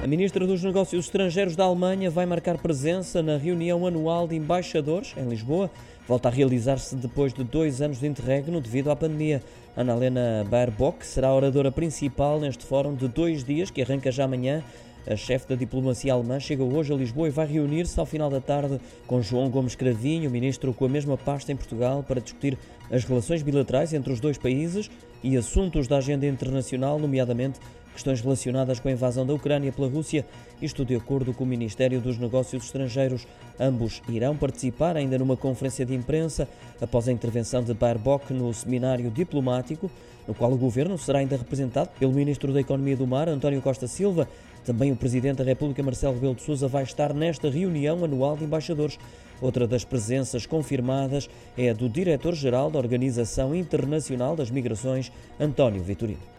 A ministra dos Negócios Estrangeiros da Alemanha vai marcar presença na reunião anual de embaixadores em Lisboa. Volta a realizar-se depois de dois anos de interregno devido à pandemia. Ana-Helena Baerbock será a oradora principal neste fórum de dois dias que arranca já amanhã. A chefe da diplomacia alemã chega hoje a Lisboa e vai reunir-se ao final da tarde com João Gomes Cravinho, ministro com a mesma pasta em Portugal, para discutir as relações bilaterais entre os dois países e assuntos da agenda internacional, nomeadamente questões relacionadas com a invasão da Ucrânia pela Rússia, isto de acordo com o Ministério dos Negócios Estrangeiros. Ambos irão participar ainda numa conferência de imprensa após a intervenção de Baerbock no seminário diplomático, no qual o governo será ainda representado pelo Ministro da Economia do Mar, António Costa Silva. Também o Presidente da República, Marcelo Rebelo de Sousa, vai estar nesta reunião anual de embaixadores. Outra das presenças confirmadas é a do Diretor-Geral da Organização Internacional das Migrações, António Vitorino.